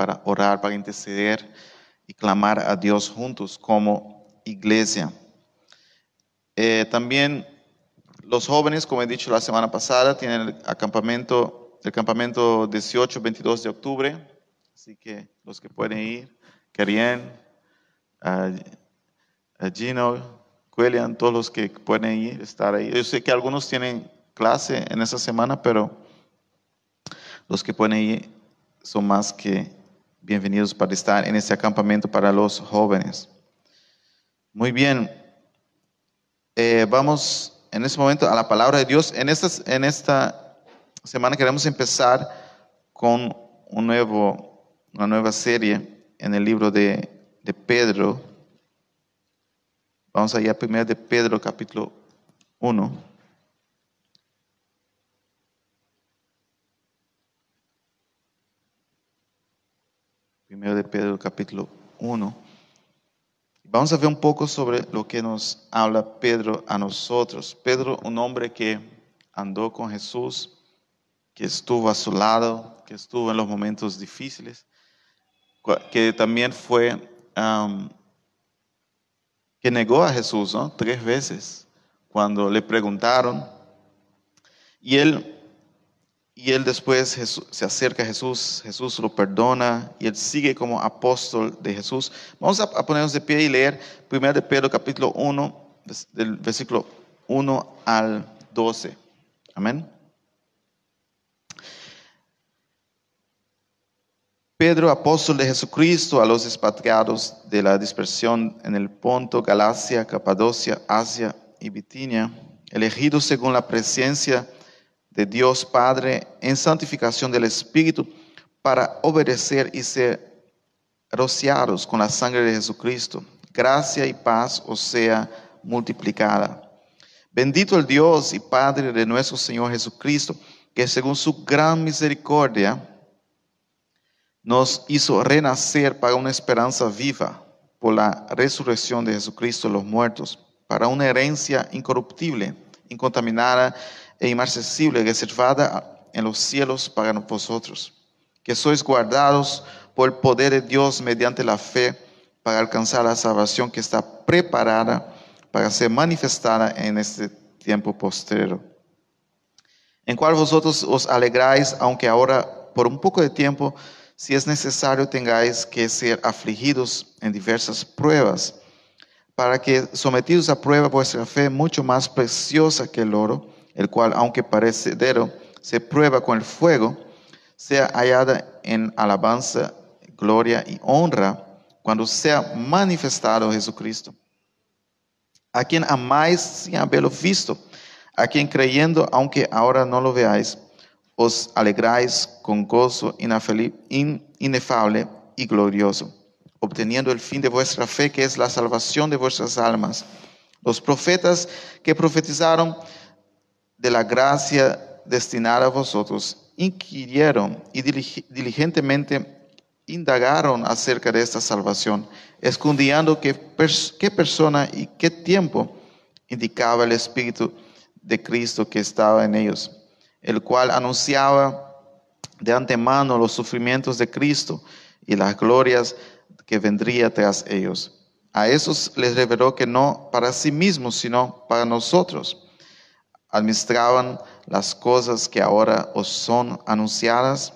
para orar, para interceder y clamar a Dios juntos como iglesia. Eh, también los jóvenes, como he dicho la semana pasada, tienen el acampamento, el campamento 18-22 de octubre, así que los que pueden ir, Karien, a Gino, William, todos los que pueden ir, estar ahí. Yo sé que algunos tienen clase en esa semana, pero los que pueden ir son más que bienvenidos para estar en este acampamento para los jóvenes. Muy bien, eh, vamos en este momento a la palabra de Dios. En esta, en esta semana queremos empezar con un nuevo, una nueva serie en el libro de, de Pedro. Vamos allá primero de Pedro capítulo 1. Primero de Pedro capítulo 1. Vamos a ver un poco sobre lo que nos habla Pedro a nosotros. Pedro, un hombre que andó con Jesús, que estuvo a su lado, que estuvo en los momentos difíciles, que también fue, que negó a Jesús ¿no? tres veces cuando le preguntaron. Y él y él después se acerca a Jesús, Jesús lo perdona y él sigue como apóstol de Jesús. Vamos a, ponernos de pie y leer 1 de Pedro capítulo 1, del versículo 1 al 12. Amén. Pedro, apóstol de Jesucristo, a los expatriados de la dispersión en el Ponto, Galacia, Capadocia, Asia y Bitinia, elegidos según la presencia de Dios Padre en santificación del Espíritu para obedecer y ser rociados con la sangre de Jesucristo. Gracia y paz os sea multiplicada. Bendito el Dios y Padre de nuestro Señor Jesucristo, que según su gran misericordia nos hizo renacer para una esperanza viva por la resurrección de Jesucristo de los muertos, para una herencia incorruptible, incontaminada e inmarcesible reservada en los cielos para vosotros, que sois guardados por el poder de Dios mediante la fe para alcanzar la salvación que está preparada para ser manifestada en este tiempo postrero. En cual vosotros os alegráis, aunque ahora por un poco de tiempo, si es necesario, tengáis que ser afligidos en diversas pruebas, para que sometidos a prueba vuestra fe, mucho más preciosa que el oro, el cual, aunque parecedero, se prueba con el fuego, sea hallada en alabanza, gloria y honra cuando sea manifestado Jesucristo, a quien amáis sin haberlo visto, a quien creyendo, aunque ahora no lo veáis, os alegráis con gozo inefable y glorioso, obteniendo el fin de vuestra fe, que es la salvación de vuestras almas. Los profetas que profetizaron de la gracia destinada a vosotros, inquirieron y diligentemente indagaron acerca de esta salvación, escondiendo qué, qué persona y qué tiempo indicaba el Espíritu de Cristo que estaba en ellos, el cual anunciaba de antemano los sufrimientos de Cristo y las glorias que vendría tras ellos. A esos les reveló que no para sí mismos, sino para nosotros administraban las cosas que ahora os son anunciadas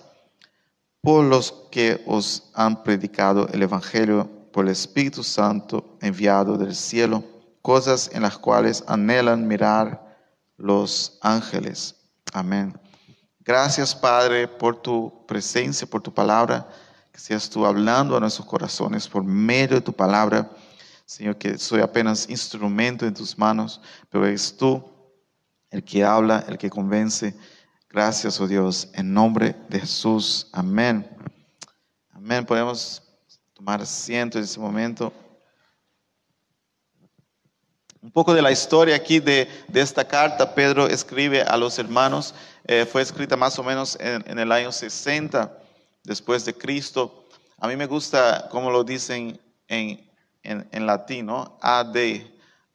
por los que os han predicado el Evangelio por el Espíritu Santo enviado del cielo, cosas en las cuales anhelan mirar los ángeles. Amén. Gracias, Padre, por tu presencia, por tu palabra, que seas tú hablando a nuestros corazones por medio de tu palabra. Señor, que soy apenas instrumento en tus manos, pero es tú el que habla, el que convence. Gracias, oh Dios, en nombre de Jesús. Amén. Amén. Podemos tomar asiento en este momento. Un poco de la historia aquí de, esta carta, Pedro escribe a los hermanos, eh, fue escrita más o menos en, el año 60 después de Cristo. A mí me gusta cómo lo dicen en, en, en latín, ¿no? AD,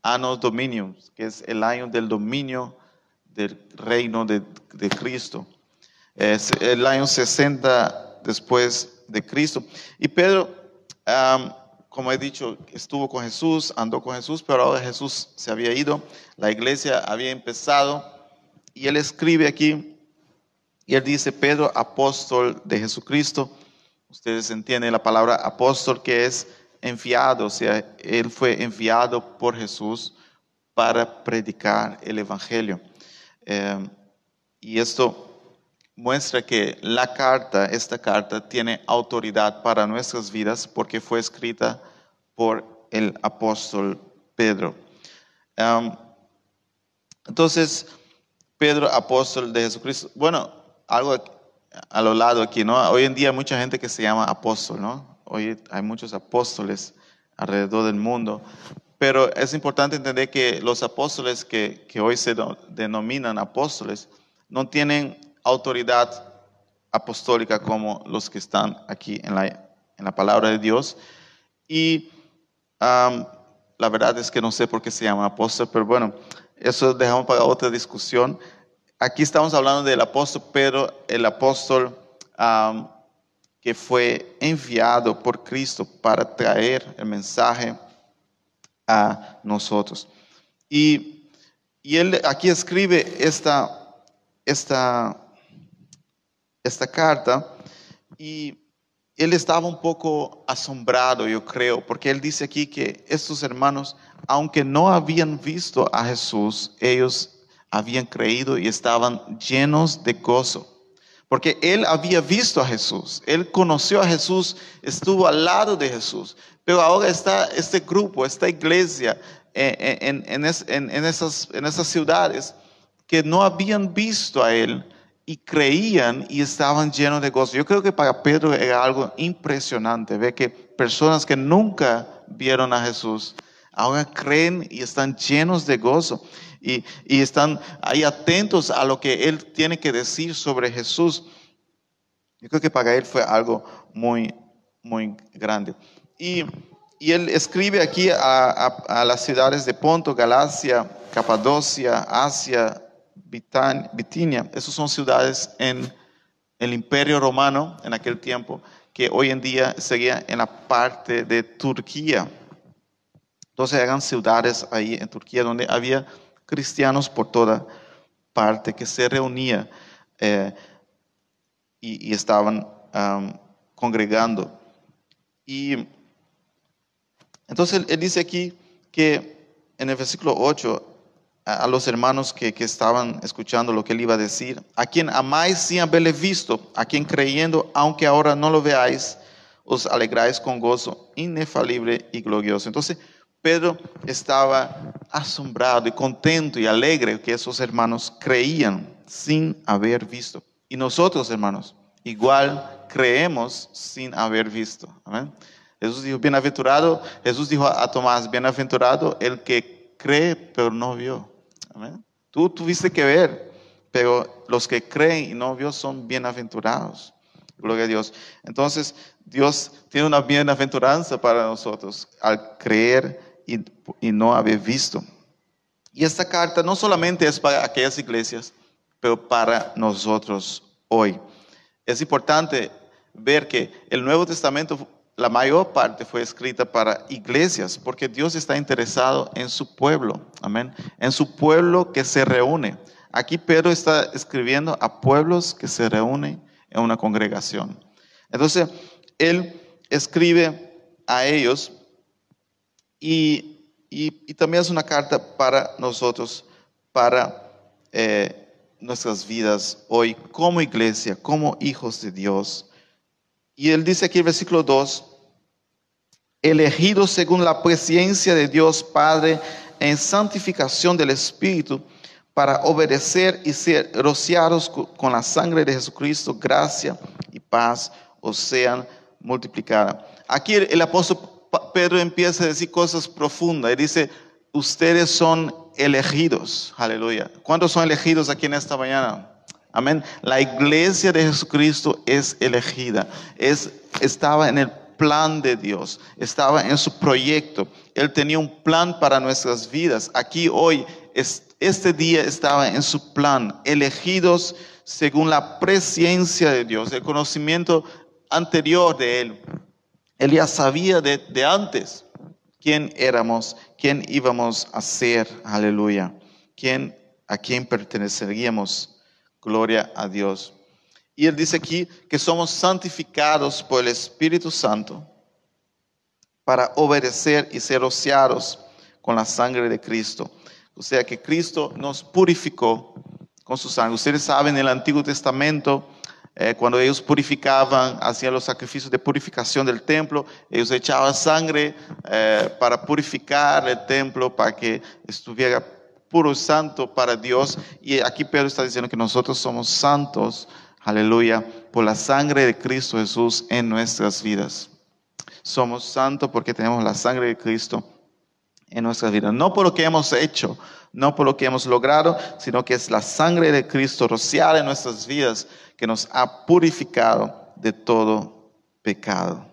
Anno Dominium, que es el año del dominio del reino de, Cristo. Es el año 60 después de Cristo. Y Pedro, como he dicho, estuvo con Jesús, andó con Jesús, pero ahora Jesús se había ido, la iglesia había empezado y él escribe aquí, y él dice, Pedro, apóstol de Jesucristo. Ustedes entienden la palabra apóstol que es enviado, o sea, él fue enviado por Jesús para predicar el Evangelio. Eh, y esto muestra que la carta, esta carta, tiene autoridad para nuestras vidas porque fue escrita por el apóstol Pedro. Um, entonces, Pedro, apóstol de Jesucristo. Bueno, algo a lo lado aquí, ¿no? Hoy en día hay mucha gente que se llama apóstol, ¿no? Hoy hay muchos apóstoles alrededor del mundo. Pero es importante entender que los apóstoles que, hoy se denominan apóstoles no tienen autoridad apostólica como los que están aquí en la, en la palabra de Dios. Y la verdad es que no sé por qué se llama apóstol, pero bueno, eso dejamos para otra discusión. Aquí estamos hablando del apóstol Pedro, el apóstol que fue enviado por Cristo para traer el mensaje a nosotros. Y, y él aquí escribe esta, esta, esta carta y él estaba un poco asombrado, yo creo, porque él dice aquí que estos hermanos, aunque no habían visto a Jesús, ellos habían creído y estaban llenos de gozo. Porque él había visto a Jesús, él conoció a Jesús, estuvo al lado de Jesús. Pero ahora está este grupo, esta iglesia eh, en, en- en en- esas, esas ciudades que no habían visto a él y creían y estaban llenos de gozo. Yo creo que para Pedro era algo impresionante ver que personas que nunca vieron a Jesús ahora creen y están llenos de gozo y, están ahí atentos a lo que él tiene que decir sobre Jesús. Yo creo que para él fue algo muy, muy grande. Y, y él escribe aquí a, a- las ciudades de Ponto, Galacia, Capadocia, Asia, Bitinia. Esas son ciudades en el imperio romano en aquel tiempo, que hoy en día seguía en la parte de Turquía. Entonces eran ciudades ahí en Turquía donde había cristianos por toda parte que se reunían eh, y, estaban congregando. Y entonces él, dice aquí que en el versículo 8, a, los hermanos que, que estaban escuchando lo que él iba a decir, a quien amáis sin haberle visto, a quien creyendo, aunque ahora no lo veáis, os alegráis con gozo inefalible y glorioso. Entonces, Pedro estaba asombrado y contento y alegre que esos hermanos creían sin haber visto. Y nosotros, hermanos, igual creemos sin haber visto. Amén. Jesús dijo, bienaventurado, Jesús dijo a Tomás, bienaventurado el que cree pero no vio. Amén. Tú tuviste que ver, pero los que creen y no vio son bienaventurados. Gloria a Dios. Entonces, Dios tiene una bienaventuranza para nosotros al creer y, no haber visto. Y esta carta no solamente es para aquellas iglesias, pero para nosotros hoy. Es importante ver que el Nuevo Testamento, la mayor parte fue escrita para iglesias, porque Dios está interesado en su pueblo, amén, en su pueblo que se reúne. Aquí Pedro está escribiendo a pueblos que se reúnen en una congregación. Entonces, él escribe a ellos y, también es una carta para nosotros, para eh, nuestras vidas hoy como iglesia, como hijos de Dios. Y él dice aquí versículo 2, elegidos según la presencia de Dios Padre en santificación del Espíritu, para obedecer y ser rociados co- con la sangre de Jesucristo, gracia y paz os sean multiplicadas. Aquí el, el apóstol Pedro empieza a decir cosas profundas y dice, ustedes son elegidos, aleluya. ¿Cuántos son elegidos aquí en esta mañana? Amén. La iglesia de Jesucristo es elegida, es, estaba en el plan de Dios, estaba en su proyecto. Él tenía un plan para nuestras vidas. Aquí hoy, es- este día estaba en su plan, elegidos según la presencia de Dios, el conocimiento anterior de él. Ya sabía de, de antes quién éramos, quién íbamos a ser, aleluya, quién, a quién perteneceríamos. Gloria a Dios. Y él dice aquí que somos santificados por el Espíritu Santo para obedecer y ser rociados con la sangre de Cristo. O sea que Cristo nos purificó con su sangre. Ustedes saben, en el Antiguo Testamento, eh, cuando ellos purificaban, hacían los sacrificios de purificación del templo, ellos echaban sangre eh, para purificar el templo, para que estuviera puro santo para Dios. Y aquí Pedro está diciendo que nosotros somos santos, aleluya, por la sangre de Cristo Jesús en nuestras vidas. Somos santos porque tenemos la sangre de Cristo en nuestras vidas. No por lo que hemos hecho, no por lo que hemos logrado, sino que es la sangre de Cristo rociada en nuestras vidas que nos ha purificado de todo pecado.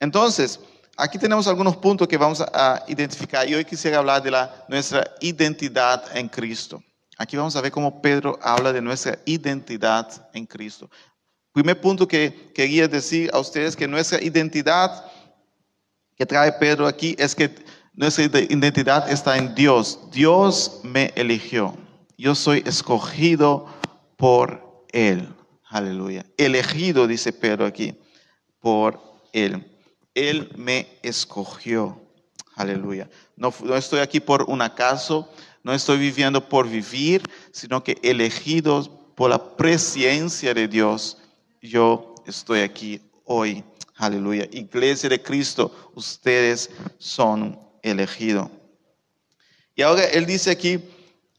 Entonces, aquí tenemos algunos puntos que vamos a identificar y hoy quisiera hablar de la, nuestra identidad en Cristo. Aquí vamos a ver cómo Pedro habla de nuestra identidad en Cristo. Primer punto que quería decir a ustedes que nuestra identidad que trae Pedro aquí es que nuestra identidad está en Dios. Dios me eligió. Yo soy escogido por Él. Aleluya. Elegido, dice Pedro aquí, por Él. Él me escogió. Aleluya. No, estoy aquí por un acaso, no estoy viviendo por vivir, sino que elegido por la presencia de Dios, yo estoy aquí hoy. Aleluya. Iglesia de Cristo, ustedes son elegido. Y ahora él dice aquí,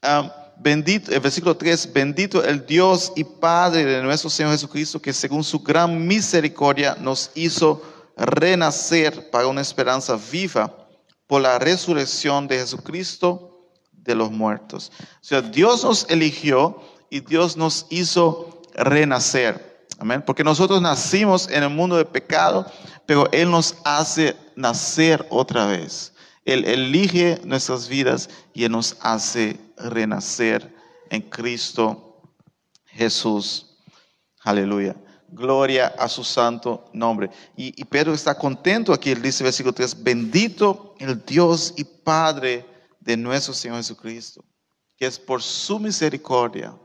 um, bendito, el versículo 3, bendito el Dios y Padre de nuestro Señor Jesucristo, que según su gran misericordia nos hizo renacer para una esperanza viva por la resurrección de Jesucristo de los muertos. O sea, Dios nos eligió y Dios nos hizo renacer. Amén. Porque nosotros nacimos en el mundo de pecado, pero Él nos hace nacer otra vez. Él elige nuestras vidas y nos hace renacer en Cristo Jesús. Aleluya. Gloria a su santo nombre. Y, Pedro está contento aquí, él dice versículo 3, bendito el Dios y Padre de nuestro Señor Jesucristo, que es por su misericordia.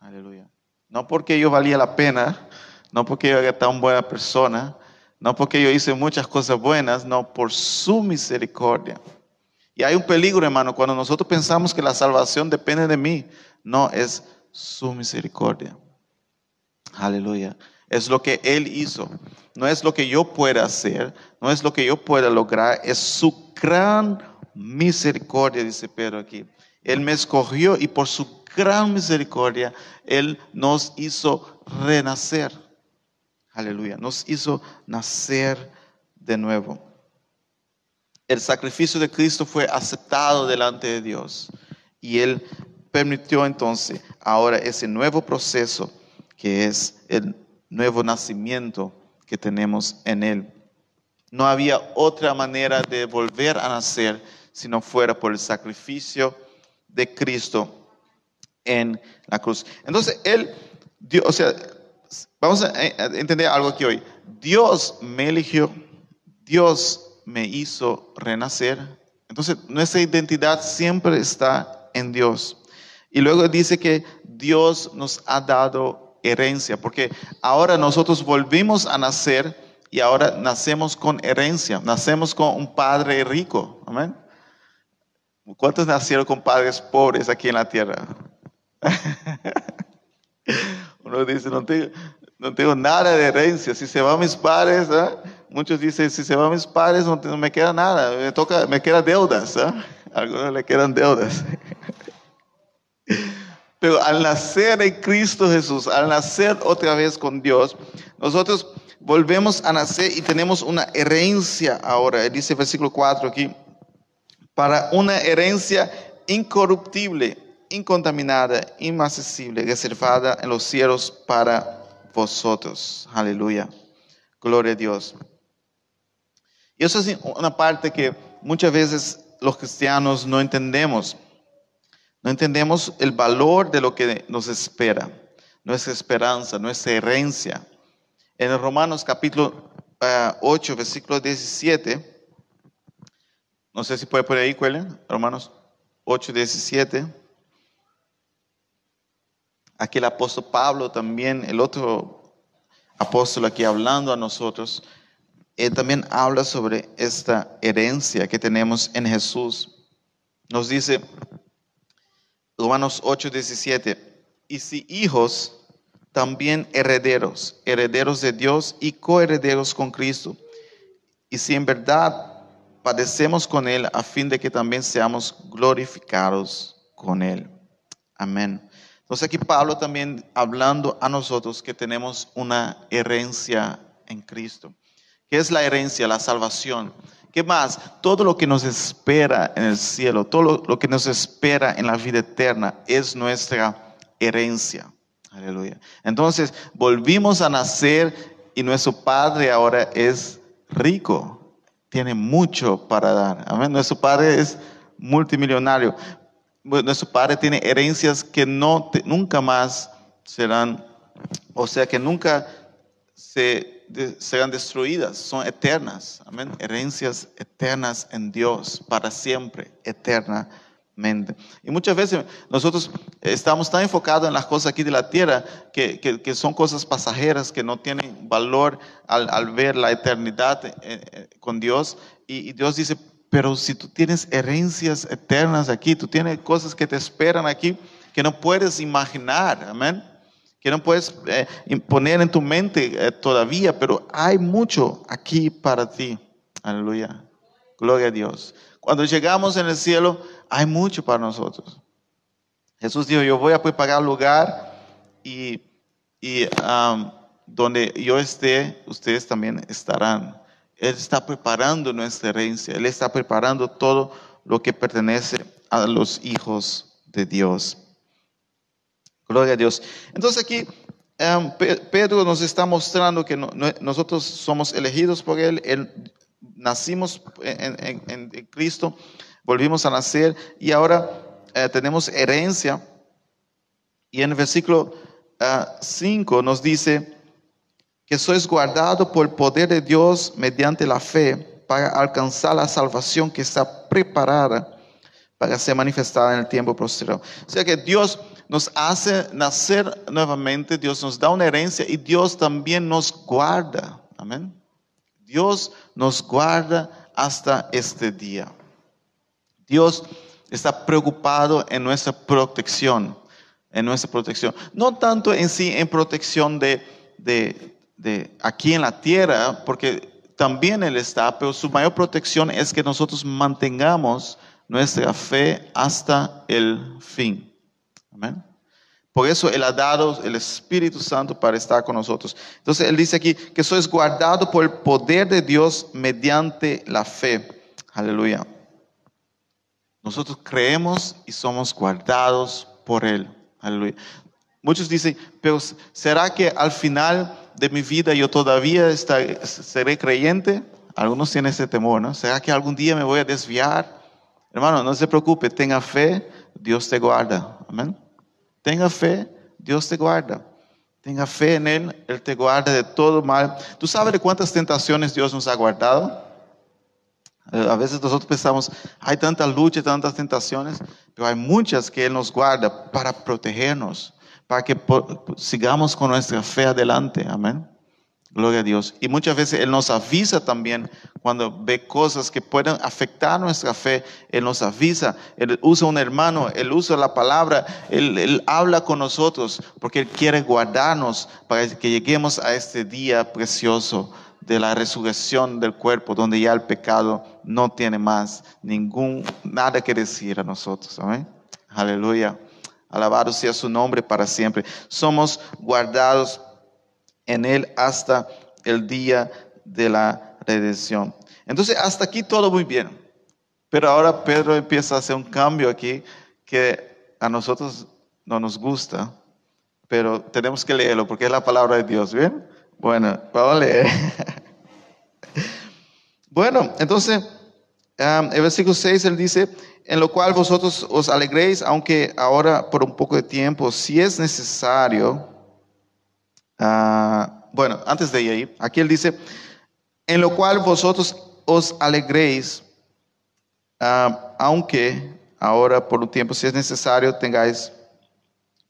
Aleluya. No porque yo valía la pena, no porque yo era tan buena persona, no porque yo hice muchas cosas buenas, no, por su misericordia. Y hay un peligro, hermano, cuando nosotros pensamos que la salvación depende de mí. No, es su misericordia. Aleluya. Es lo que Él hizo. No es lo que yo pueda hacer, no es lo que yo pueda lograr, es su gran misericordia, dice Pedro aquí. Él me escogió y por su gran misericordia, Él nos hizo renacer. Aleluya. Nos hizo nacer de nuevo. El sacrificio de Cristo fue aceptado delante de Dios y Él permitió entonces ahora ese nuevo proceso que es el nuevo nacimiento que tenemos en Él. No había otra manera de volver a nacer si no fuera por el sacrificio de Cristo en la cruz. Entonces, Él, Dios, o sea, Vamos a entender algo aquí hoy. Dios me eligió, Dios me hizo renacer. Entonces, nuestra identidad siempre está en Dios. Y luego dice que Dios nos ha dado herencia, porque ahora nosotros volvimos a nacer y ahora nacemos con herencia, nacemos con un padre rico. Amén. ¿Cuántos nacieron con padres pobres aquí en la tierra? Uno dice, no tengo, no tengo nada de herencia. Si se van mis padres, ¿eh? muchos dicen, si se van mis padres no, me queda nada, me, toca, me quedan deudas. ¿eh? A algunos le quedan deudas. Pero al nacer en Cristo Jesús, al nacer otra vez con Dios, nosotros volvemos a nacer y tenemos una herencia ahora. Dice el versículo 4 aquí, para una herencia incorruptible incontaminada, inaccesible, reservada en los cielos para vosotros. Aleluya. Gloria a Dios. Y eso es una parte que muchas veces los cristianos no entendemos. No entendemos el valor de lo que nos espera, nuestra esperanza, nuestra herencia. En Romanos capítulo 8, versículo 17. No sé si puede poner ahí, Cuelen. Romanos 8, 17. Aquí el apóstol Pablo también, el otro apóstol aquí hablando a nosotros, él también habla sobre esta herencia que tenemos en Jesús. Nos dice Romanos 8, 17, y si hijos, también herederos, herederos de Dios y coherederos con Cristo. Y si en verdad padecemos con Él a fin de que también seamos glorificados con Él. Amén. Entonces aquí Pablo también hablando a nosotros que tenemos una herencia en Cristo. ¿Qué es la herencia? La salvación. ¿Qué más? Todo lo que nos espera en el cielo, todo lo, que nos espera en la vida eterna es nuestra herencia. Aleluya. Entonces, volvimos a nacer y nuestro Padre ahora es rico. Tiene mucho para dar. Amén. Nuestro Padre es multimillonario nuestro Padre tiene herencias que no, nunca más serán, o sea, que nunca se, serán destruidas, son eternas. Herencias eternas en Dios, para siempre, eternamente. Y muchas veces nosotros estamos tan enfocados en las cosas aquí de la tierra que, que, son cosas pasajeras que no tienen valor al, al ver la eternidad eh, eh, con Dios. Y Dios dice, pero si tú tienes herencias eternas aquí, tú tienes cosas que te esperan aquí que no puedes imaginar, amén, que no puedes eh, poner en tu mente eh, todavía, pero hay mucho aquí para ti. Aleluya. Gloria a Dios. Cuando llegamos en el cielo, hay mucho para nosotros. Jesús dijo, yo voy a preparar lugar y, y donde yo esté, ustedes también estarán. Él está preparando nuestra herencia, Él está preparando todo lo que pertenece a los hijos de Dios. Gloria a Dios. Entonces aquí em, Pedro nos está mostrando que nosotros somos elegidos por Él, nacimos en, Cristo, volvimos a nacer y ahora eh, tenemos herencia. Y en el versículo 5 ah, nos dice, que sois guardado por el poder de Dios mediante la fe para alcanzar la salvación que está preparada para ser manifestada en el tiempo posterior. O sea que Dios nos hace nacer nuevamente, Dios nos da una herencia y Dios también nos guarda. Amén. Dios nos guarda hasta este día. Dios está preocupado en nuestra protección, en nuestra protección. No tanto en sí en protección de, de de aquí en la tierra, porque también Él está, pero su mayor protección es que nosotros mantengamos nuestra fe hasta el fin. Amén. Por eso Él ha dado el Espíritu Santo para estar con nosotros. Entonces Él dice aquí que sois guardado por el poder de Dios mediante la fe. Aleluya. Nosotros creemos y somos guardados por Él. Aleluya. Muchos dicen, pero ¿será que al final de mi vida yo todavía seré creyente? Algunos tienen ese temor, ¿no? ¿Será que algún día me voy a desviar? Hermano, no se preocupe, tenga fe, Dios te guarda. Amén. Tenga fe, Dios te guarda. Tenga fe en Él, Él te guarda de todo mal. ¿Tú sabes de cuántas tentaciones Dios nos ha guardado? Eh, a veces nosotros pensamos, hay tanta lucha, tantas tentaciones, pero hay muchas que Él nos guarda para protegernos para que sigamos con nuestra fe adelante. Amén. Gloria a Dios. Y muchas veces Él nos avisa también cuando ve cosas que pueden afectar nuestra fe. Él nos avisa. Él usa un hermano, Él usa la palabra, Él, él, habla con nosotros porque Él quiere guardarnos para que lleguemos a este día precioso de la resurrección del cuerpo, donde ya el pecado no tiene más ningún, nada que decir a nosotros. Amén. Aleluya. Alabado sea su nombre para siempre. Somos guardados en Él hasta el día de la redención. Entonces, hasta aquí todo muy bien. Pero ahora Pedro empieza a hacer un cambio aquí que a nosotros no nos gusta, pero tenemos que leerlo porque es la palabra de Dios, ¿bien? Bueno, vamos a leer. bueno, entonces, um, el versículo 6, él dice, en lo cual vosotros os alegréis, aunque ahora por un poco de tiempo, si es necesario, ah, bueno, antes de ir, aquí él dice, en lo cual vosotros os alegréis, ah, aunque ahora por un tiempo, si es necesario, tengáis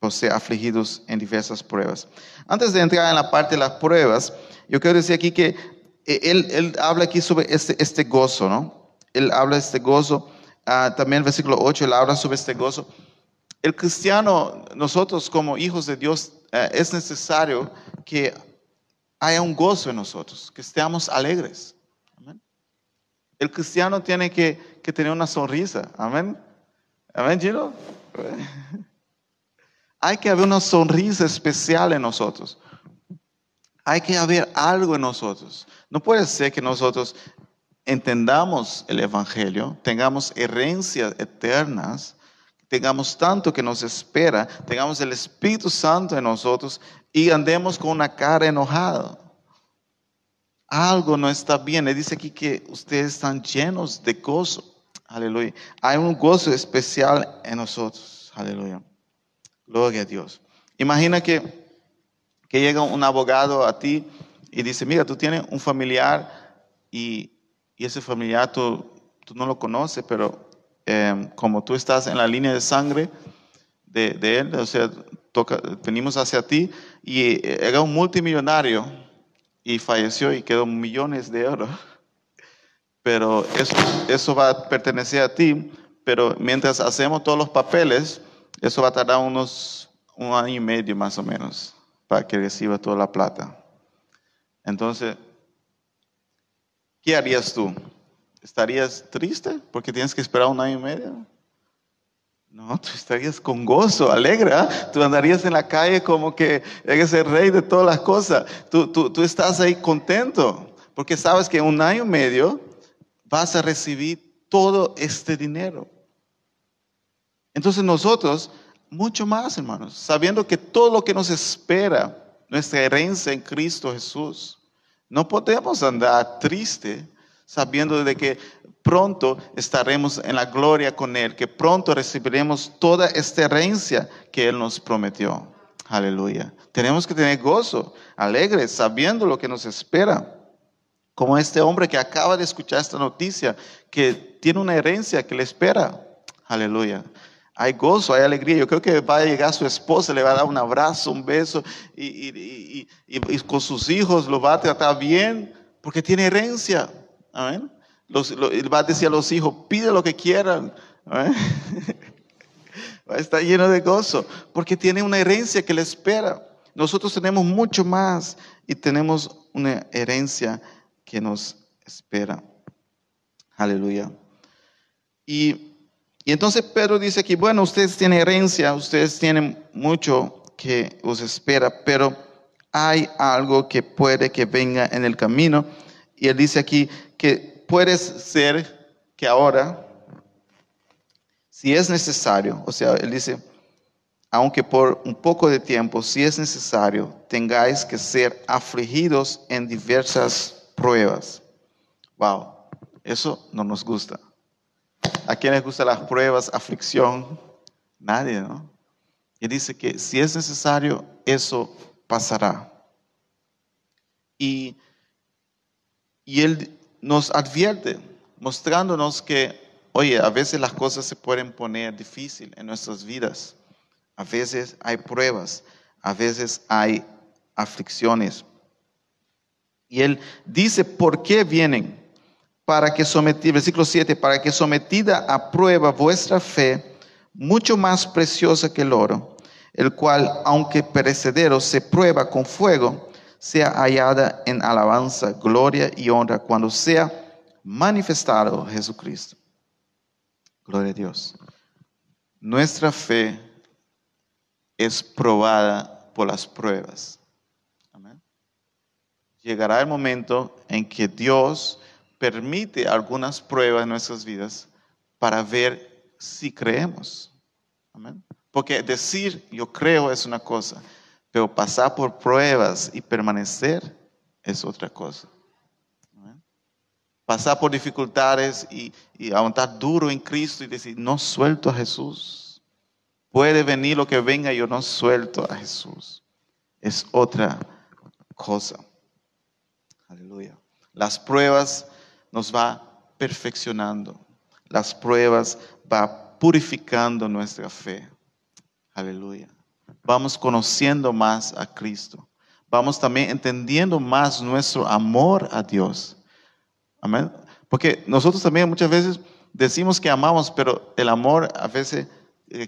o sea, afligidos en diversas pruebas. Antes de entrar en la parte de las pruebas, yo quiero decir aquí que eh, él, él habla aquí sobre este, este gozo, ¿no? Él habla de este gozo. Ah, también el versículo 8, él habla sobre este gozo. El cristiano, nosotros como hijos de Dios, eh, es necesario que haya un gozo en nosotros, que estemos alegres. El cristiano tiene que, que tener una sonrisa. Amén. Amén, Gino. Hay que haber una sonrisa especial en nosotros. Hay que haber algo en nosotros. No puede ser que nosotros entendamos el Evangelio, tengamos herencias eternas, tengamos tanto que nos espera, tengamos el Espíritu Santo en nosotros y andemos con una cara enojada. Algo no está bien. Le dice aquí que ustedes están llenos de gozo. Aleluya. Hay un gozo especial en nosotros. Aleluya. Gloria a Dios. Imagina que, que llega un abogado a ti y dice, mira, tú tienes un familiar y, ese familiar tú, tú, no lo conoces, pero em, como tú estás en la línea de sangre de, de él, o sea, toca, venimos hacia ti y era un multimillonario y falleció y quedó millones de euros. Pero eso, eso va a pertenecer a ti, pero mientras hacemos todos los papeles, eso va a tardar unos un año y medio más o menos para que reciba toda la plata. Entonces, ¿qué harías tú? ¿Estarías triste porque tienes que esperar un año y medio? No, tú estarías con gozo, alegre. ¿ah? Tú andarías en la calle como que eres el rey de todas las cosas. Tú, tú, tú estás ahí contento porque sabes que en un año y medio vas a recibir todo este dinero. Entonces nosotros, mucho más, hermanos, sabiendo que todo lo que nos espera, nuestra herencia en Cristo Jesús, no podemos andar triste sabiendo de que pronto estaremos en la gloria con Él, que pronto recibiremos toda esta herencia que Él nos prometió. Aleluya. Tenemos que tener gozo, alegres, sabiendo lo que nos espera. Como este hombre que acaba de escuchar esta noticia, que tiene una herencia que le espera. Aleluya hay gozo, hay alegría. Yo creo que va a llegar su esposa, le va a dar un abrazo, un beso y, con sus hijos lo va a tratar bien porque tiene herencia. Amén. va a decir a los hijos, pide lo que quieran. Va a estar lleno de gozo porque tiene una herencia que le espera. Nosotros tenemos mucho más y tenemos una herencia que nos espera. Aleluya. Y y entonces Pedro dice aquí, bueno, ustedes tienen herencia, ustedes tienen mucho que os espera, pero hay algo que puede que venga en el camino. Y él dice aquí que puede ser que ahora, si es necesario, o sea, él dice, aunque por un poco de tiempo, si es necesario, tengáis que ser afligidos en diversas pruebas. Wow, eso no nos gusta. ¿A quién les gustan las pruebas, aflicción? Nadie, ¿no? Y dice que si es necesario, eso pasará. Y, y Él nos advierte, mostrándonos que, oye, a veces las cosas se pueden poner difícil en nuestras vidas. A veces hay pruebas, a veces hay aflicciones. Y Él dice por qué vienen para que sometida, versículo 7, para que sometida a prueba vuestra fe, mucho más preciosa que el oro, el cual, aunque perecedero, se prueba con fuego, sea hallada en alabanza, gloria y honra cuando sea manifestado Jesucristo. Gloria a Dios. Nuestra fe es probada por las pruebas. Llegará el momento en que Dios permite algunas pruebas en nuestras vidas para ver si creemos. Porque decir yo creo es una cosa, pero pasar por pruebas y permanecer es otra cosa. Pasar por dificultades y, y aguantar duro en Cristo y decir, no suelto a Jesús. Puede venir lo que venga, yo no suelto a Jesús. Es otra cosa. Aleluya. Las pruebas nos va perfeccionando. Las pruebas va purificando nuestra fe. Aleluya. Vamos conociendo más a Cristo. Vamos también entendiendo más nuestro amor a Dios. Amén. Porque nosotros también muchas veces decimos que amamos, pero el amor a veces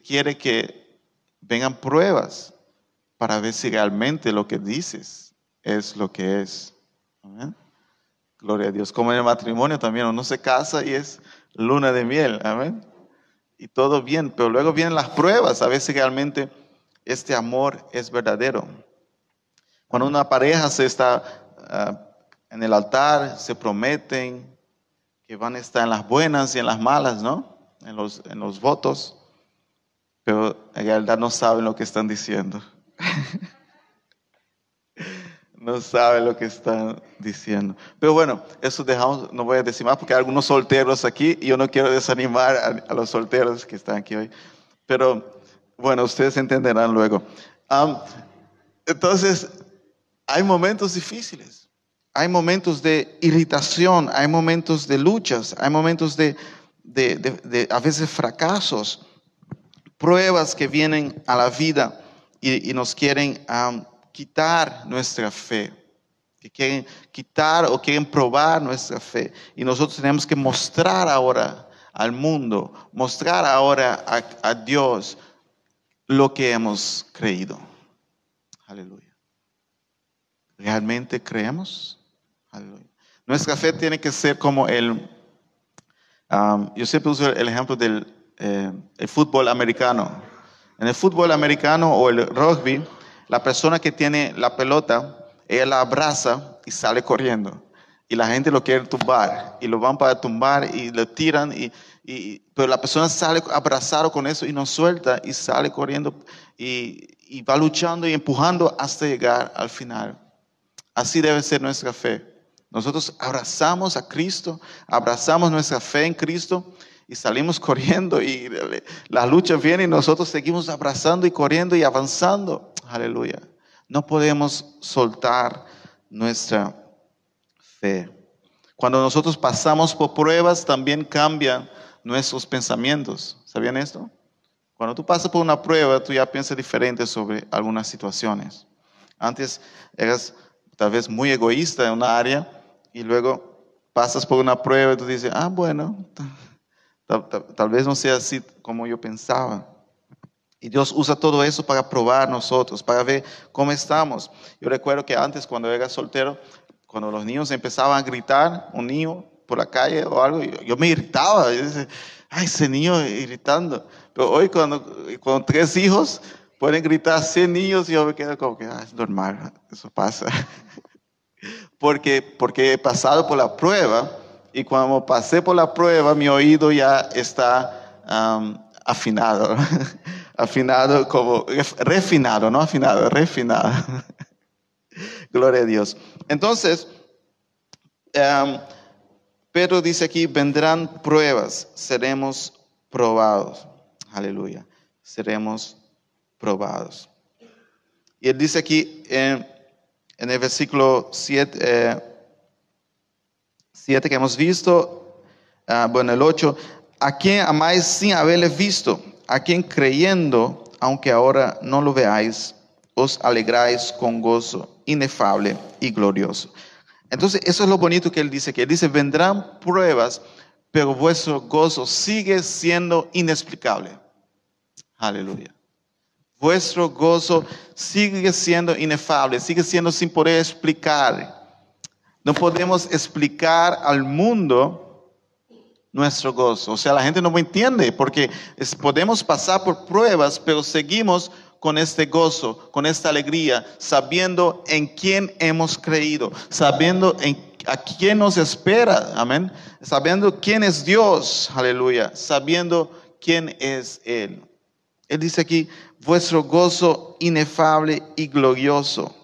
quiere que vengan pruebas para ver si realmente lo que dices es lo que es. Amén. Gloria a Dios. Como en el matrimonio también, uno se casa y es luna de miel. Amén. Y todo bien, pero luego vienen las pruebas, a ver si realmente este amor es verdadero. Cuando una pareja se está ah, en el altar, se prometen que van a estar en las buenas y en las malas, ¿no? En los, en los votos, pero en realidad no saben lo que están diciendo. no saben lo que están diciendo. Pero bueno, eso dejamos, no voy a decir más porque hay algunos solteros aquí y yo no quiero desanimar a, los solteros que están aquí hoy. Pero bueno, ustedes entenderán luego. entonces, hay momentos difíciles, hay momentos de irritación, hay momentos de luchas, hay momentos de, de, a veces fracasos, pruebas que vienen a la vida y, nos quieren quitar nuestra fe, que quieren quitar o quieren probar nuestra fe. Y nosotros tenemos que mostrar ahora al mundo, mostrar ahora a, Dios lo que hemos creído. Aleluya. ¿Realmente creemos? Aleluya. Nuestra fe tiene que ser como el, yo siempre uso el ejemplo del eh, fútbol americano. En el fútbol americano o el rugby, la persona que tiene la pelota, ella la abraza y sale corriendo. Y la gente lo quiere tumbar. Y lo van para tumbar y le tiran. Y, pero la persona sale abrazado con eso y no suelta y sale corriendo y, y va luchando y empujando hasta llegar al final. Así debe ser nuestra fe. Nosotros abrazamos a Cristo, abrazamos nuestra fe en Cristo y salimos corriendo y la lucha viene y nosotros seguimos abrazando y corriendo y avanzando. Aleluya. No podemos soltar nuestra fe. Cuando nosotros pasamos por pruebas, también cambian nuestros pensamientos. ¿Sabían esto? Cuando tú pasas por una prueba, tú ya piensas diferente sobre algunas situaciones. Antes eras tal vez muy egoísta en una área y luego pasas por una prueba y tú dices, ah, bueno, Tal, vez no sea así como yo pensaba. Y Dios usa todo eso para probar nosotros, para ver cómo estamos. Yo recuerdo que antes, cuando era soltero, cuando los niños empezaban a gritar, un niño por la calle o algo, yo, me irritaba. Yo decía, ay, ese niño irritando. Pero hoy, cuando, con tres hijos, pueden gritar 100 niños y yo me quedo como que, ah, es normal, eso pasa. porque, porque he pasado por la prueba y cuando pasé por la prueba, mi oído ya está afinado. afinado como, refinado, no afinado, refinado. Gloria a Dios. Entonces, Pedro dice aquí, vendrán pruebas, seremos probados. Aleluya. Seremos probados. Y él dice aquí en, el versículo 7, 7 que hemos visto, uh, bueno, el 8, a quien amáis sin haberle visto, a quien creyendo, aunque ahora no lo veáis, os alegráis con gozo inefable y glorioso. Entonces, eso es lo bonito que él dice, que él dice, vendrán pruebas, pero vuestro gozo sigue siendo inexplicable. Aleluya. Vuestro gozo sigue siendo inefable, sigue siendo sin poder explicar. No podemos explicar al mundo nuestro gozo. O sea, la gente no me entiende porque podemos pasar por pruebas, pero seguimos con este gozo, con esta alegría, sabiendo en quién hemos creído, sabiendo en, a quién nos espera, amén, sabiendo quién es Dios, aleluya, sabiendo quién es Él. Él dice aquí, vuestro gozo inefable y glorioso.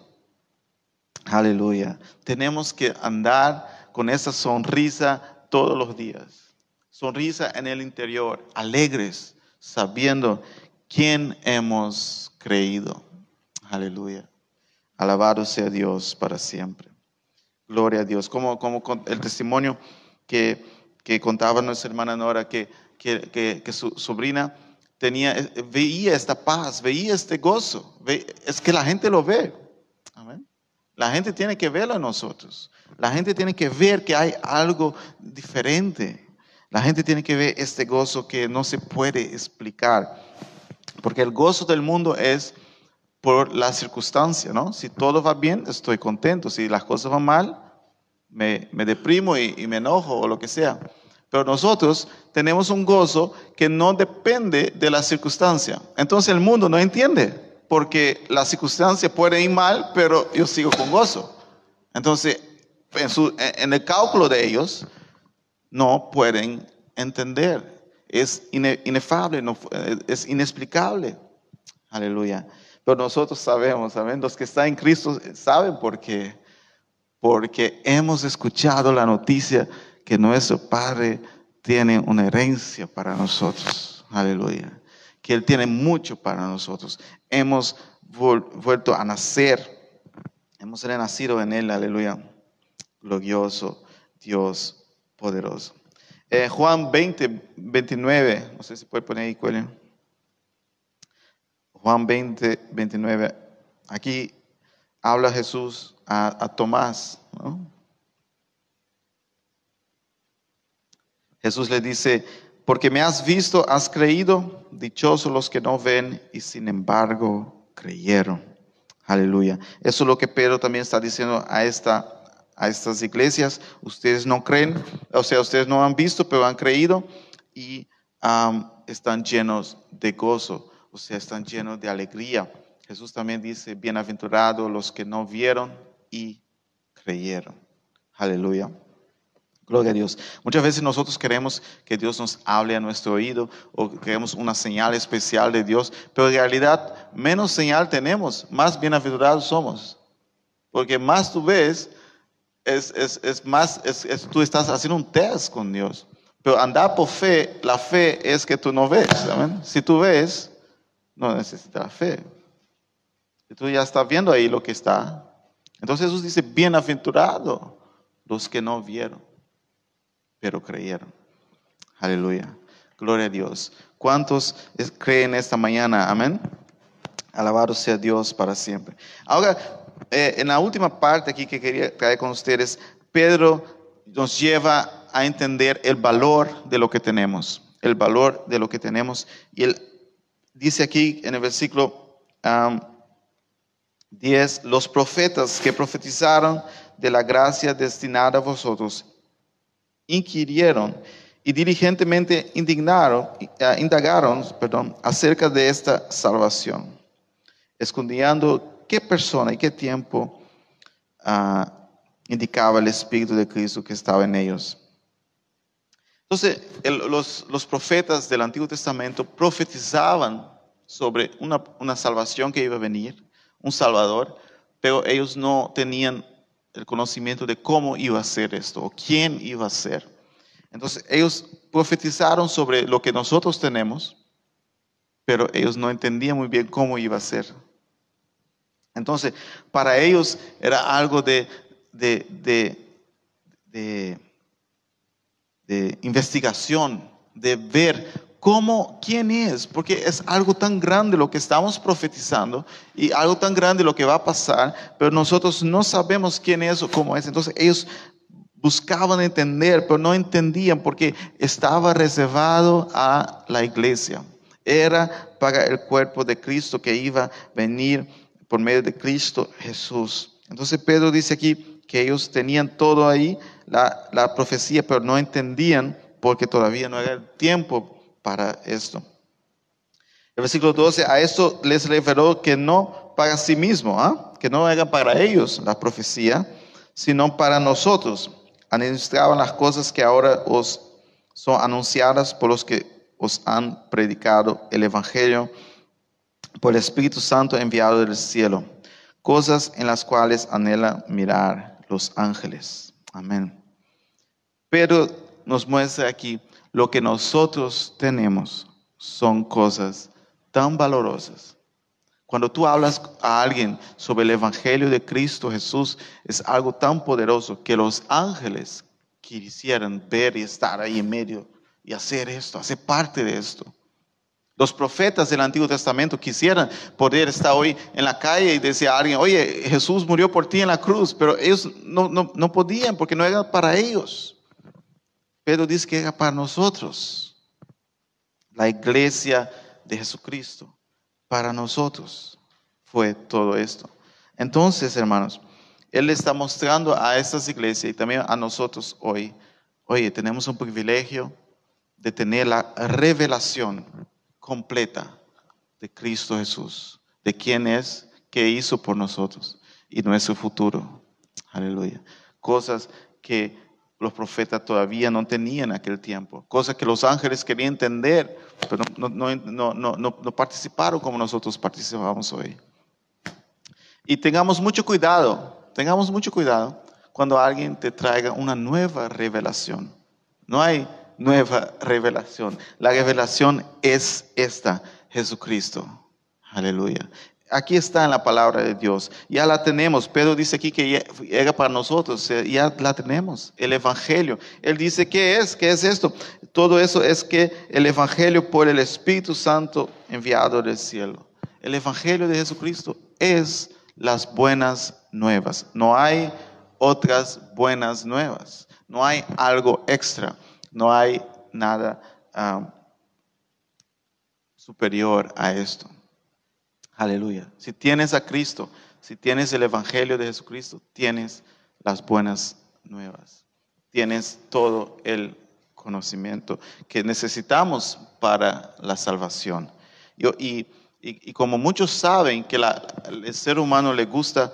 Aleluya. Tenemos que andar con esa sonrisa todos los días. Sonrisa en el interior, alegres, sabiendo quién hemos creído. Aleluya. Alabado sea Dios para siempre. Gloria a Dios. Como, como el testimonio que, que contaba nuestra hermana Nora, que, que, que, su sobrina tenía, veía esta paz, veía este gozo. es que la gente lo ve. La gente tiene que verlo a nosotros. La gente tiene que ver que hay algo diferente. La gente tiene que ver este gozo que no se puede explicar. Porque el gozo del mundo es por la circunstancia, ¿no? Si todo va bien, estoy contento. Si las cosas van mal, me, deprimo y, me enojo o lo que sea. Pero nosotros tenemos un gozo que no depende de la circunstancia. Entonces el mundo no entiende, porque la circunstancia puede ir mal, pero yo sigo con gozo. Entonces, en, el cálculo de ellos, no pueden entender. Es inefable, es inexplicable. Aleluya. Pero nosotros sabemos, ¿saben? Los que están en Cristo saben por qué. Porque hemos escuchado la noticia que nuestro Padre tiene una herencia para nosotros. Aleluya. Que Él tiene mucho para nosotros. Hemos vuelto a nacer. Hemos renacido en Él. Aleluya. Glorioso Dios poderoso. Eh, Juan 20, 29. No sé si puede poner ahí, Juan 20, 29. Aquí habla Jesús a, Tomás. Jesús le dice, porque me has visto, has creído, dichosos los que no ven y sin embargo creyeron. Aleluya. Eso es lo que Pedro también está diciendo a, esta, a estas iglesias. Ustedes no creen, o sea, ustedes no han visto, pero han creído y están llenos de gozo, o sea, están llenos de alegría. Jesús también dice, bienaventurados los que no vieron y creyeron. Aleluya. Gloria a Dios. Muchas veces nosotros queremos que Dios nos hable a nuestro oído o queremos una señal especial de Dios, pero en realidad menos señal tenemos, más bienaventurados somos. Porque más tú ves, es, es, más, es, tú estás haciendo un test con Dios. Pero andar por fe, la fe es que tú no ves. Si tú ves, no necesitas fe. Tú ya estás viendo ahí lo que está. Entonces Jesús dice, bienaventurado los que no vieron pero creyeron. Aleluya. Gloria a Dios. ¿Cuántos creen esta mañana? Amén. Alabado sea Dios para siempre. Ahora, eh, en la última parte aquí que quería traer con ustedes, Pedro nos lleva a entender el valor de lo que tenemos. El valor de lo que tenemos. Y él dice aquí en el versículo 10, los profetas que profetizaron de la gracia destinada a vosotros inquirieron y diligentemente indignaron, eh, indagaron perdón, acerca de esta salvación, escondiendo qué persona y qué tiempo ah, indicaba el Espíritu de Cristo que estaba en ellos. Entonces, los, profetas del Antiguo Testamento profetizaban sobre una, una salvación que iba a venir, un Salvador, pero ellos no tenían el conocimiento de cómo iba a ser esto o quién iba a ser. Entonces ellos profetizaron sobre lo que nosotros tenemos, pero ellos no entendían muy bien cómo iba a ser. Entonces, para ellos era algo de, de, de, investigación, de ver cómo, quién es, porque es algo tan grande lo que estamos profetizando y algo tan grande lo que va a pasar, pero nosotros no sabemos quién es o cómo es. Entonces ellos buscaban entender, pero no entendían porque estaba reservado a la iglesia. Era para el cuerpo de Cristo que iba a venir por medio de Cristo Jesús. Entonces Pedro dice aquí que ellos tenían todo ahí, la, la profecía, pero no entendían porque todavía no era tiempo para esto. El versículo 12, a esto les reveló que no para sí mismo, ¿ah? que no era para ellos la profecía, sino para nosotros. Administraban las cosas que ahora os son anunciadas por los que os han predicado el Evangelio por el Espíritu Santo enviado del cielo, cosas en las cuales anhela mirar los ángeles. Amén. Pero nos muestra aquí lo que nosotros tenemos son cosas tan valorosas, Cuando tú hablas a alguien sobre el Evangelio de Cristo Jesús, es algo tan poderoso que los ángeles quisieran ver y estar ahí en medio y hacer esto, hacer parte de esto. Los profetas del Antiguo Testamento quisieran poder estar hoy en la calle y decir a alguien, oye, Jesús murió por ti en la cruz, pero ellos no, no, no podían porque no era para ellos. Pedro dice que era para nosotros, la iglesia de Jesucristo para nosotros fue todo esto. Entonces, hermanos, Él está mostrando a estas iglesias y también a nosotros hoy, oye, tenemos un privilegio de tener la revelación completa de Cristo Jesús, de quién es, qué hizo por nosotros y nuestro futuro. Aleluya. Cosas que los profetas todavía no tenían en aquel tiempo, cosas que los ángeles querían entender, pero no, no, no, no, participaron como nosotros participamos hoy. Y tengamos mucho cuidado, tengamos mucho cuidado cuando alguien te traiga una nueva revelación. No hay nueva revelación. La revelación es esta, Jesucristo. Aleluya aquí está en la palabra de Dios. Ya la tenemos. Pedro dice aquí que era para nosotros. Eh, ya la tenemos. El Evangelio. Él dice, ¿qué es? ¿Qué es esto? Todo eso es que el Evangelio por el Espíritu Santo enviado del cielo. El Evangelio de Jesucristo es las buenas nuevas. No hay otras buenas nuevas. No hay algo extra. No hay nada superior a esto. Aleluya. Si tienes a Cristo, si tienes el Evangelio de Jesucristo, tienes las buenas nuevas. Tienes todo el conocimiento que necesitamos para la salvación. y, como muchos saben que el ser humano le gusta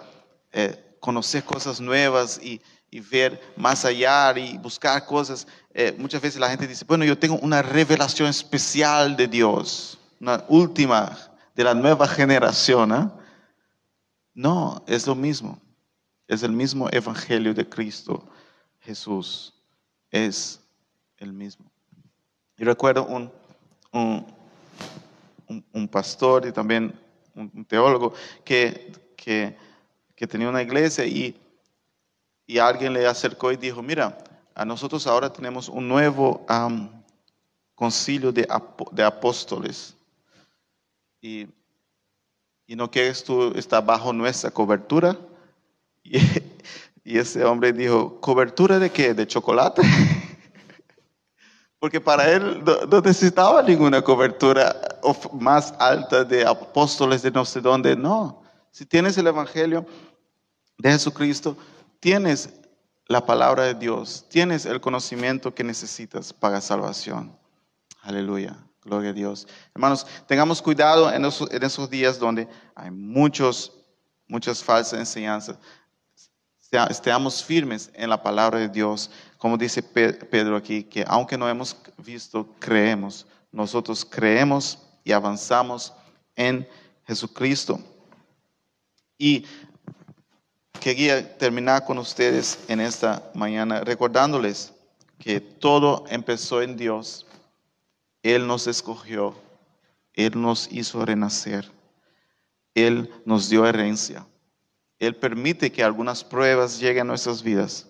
eh, conocer cosas nuevas y, ver más allá y buscar cosas, eh, muchas veces la gente dice, bueno, yo tengo una revelación especial de Dios, una última de la nueva generación. ¿eh? No, es lo mismo. Es el mismo evangelio de Cristo Jesús. Es el mismo. Y recuerdo un, un, pastor y también un, teólogo que, que, tenía una iglesia y, y, alguien le acercó y dijo, mira, a nosotros ahora tenemos un nuevo concilio de, de apóstoles y, no quieres tú estar bajo nuestra cobertura. Y, ese hombre dijo, ¿cobertura de qué? ¿De chocolate? Porque para él no, necesitaba ninguna cobertura más alta de apóstoles de no sé dónde. No, si tienes el Evangelio de Jesucristo, tienes la palabra de Dios, tienes el conocimiento que necesitas para salvación. Aleluya. Gloria a Dios. Hermanos, tengamos cuidado en esos, días donde hay muchos, muchas falsas enseñanzas. Estemos firmes en la palabra de Dios. Como dice Pedro aquí, que aunque no hemos visto, creemos. Nosotros creemos y avanzamos en Jesucristo. Y quería terminar con ustedes en esta mañana recordándoles que todo empezó en Dios él nos escogió, Él nos hizo renacer, Él nos dio herencia. Él permite que algunas pruebas lleguen a nuestras vidas,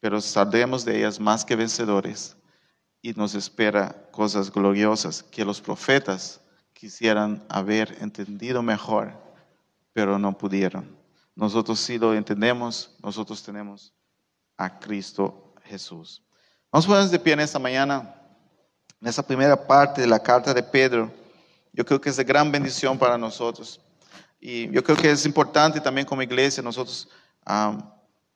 pero saldremos de ellas más que vencedores y nos espera cosas gloriosas que los profetas quisieran haber entendido mejor, pero no pudieron. Nosotros sí lo entendemos, nosotros tenemos a Cristo Jesús. Vamos a ponernos de pie en esta mañana en esa primera parte de la carta de Pedro, yo creo que es de gran bendición para nosotros. Y yo creo que es importante también como iglesia nosotros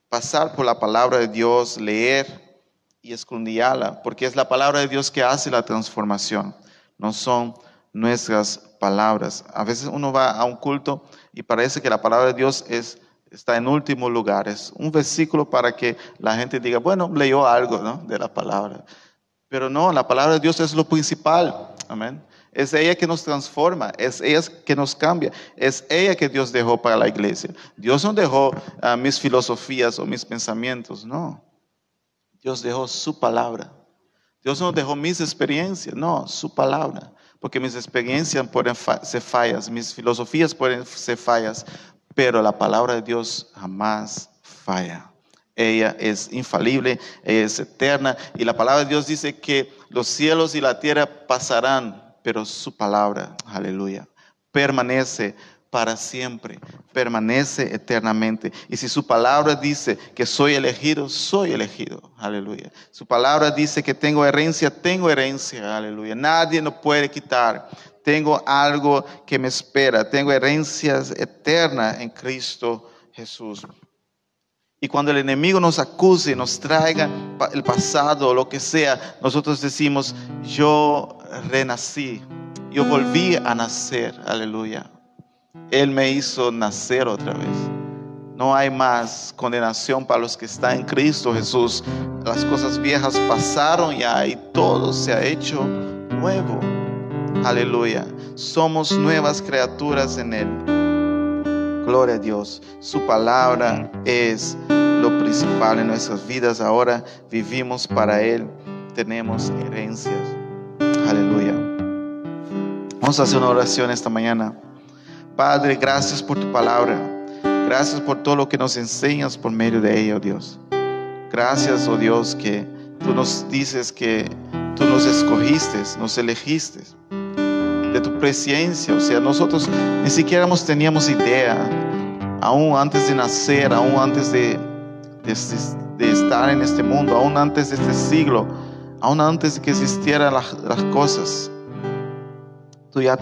pasar por la palabra de Dios, leer y escudriñarla, porque es la palabra de Dios que hace la transformación, no son nuestras palabras. A veces uno va a un culto y parece que la palabra de Dios es, está en último lugar, es un versículo para que la gente diga, bueno, leyó algo de la palabra. Pero no, la palabra de Dios es lo principal. Amén. Es ella que nos transforma, es ella que nos cambia, es ella que Dios dejó para la iglesia. Dios no dejó ah, mis filosofías o mis pensamientos, no. Dios dejó su palabra. Dios no dejó mis experiencias, no, su palabra. Porque mis experiencias pueden ser fallas, mis filosofías pueden ser fallas, pero la palabra de Dios jamás falla. Ella es infalible, ella es eterna. Y la palabra de Dios dice que los cielos y la tierra pasarán, pero su palabra, aleluya, permanece para siempre, permanece eternamente. Y si su palabra dice que soy elegido, soy elegido, aleluya. Su palabra dice que tengo herencia, tengo herencia, aleluya. Nadie nos puede quitar. Tengo algo que me espera, tengo herencias eternas en Cristo Jesús. Y cuando el enemigo nos acuse, nos traiga el pasado o lo que sea, nosotros decimos, yo renací, yo volví a nacer, aleluya. Él me hizo nacer otra vez. No hay más condenación para los que están en Cristo Jesús. Las cosas viejas pasaron ya y todo se ha hecho nuevo. Aleluya. Somos nuevas criaturas en Él. Gloria a Dios. Su palabra es lo principal en nuestras vidas. Ahora vivimos para Él. Tenemos herencias. Aleluya. Vamos a hacer una oración esta mañana. Padre, gracias por tu palabra. Gracias por todo lo que nos enseñas por medio de ella, oh Dios. Gracias, oh Dios, que tú nos dices que tú nos escogiste, nos elegiste de tu presencia. O sea, nosotros ni siquiera teníamos idea, aún antes de nacer, aún antes de, de, estar en este mundo, aún antes de este siglo, aún antes de que existieran las, las cosas. Tú ya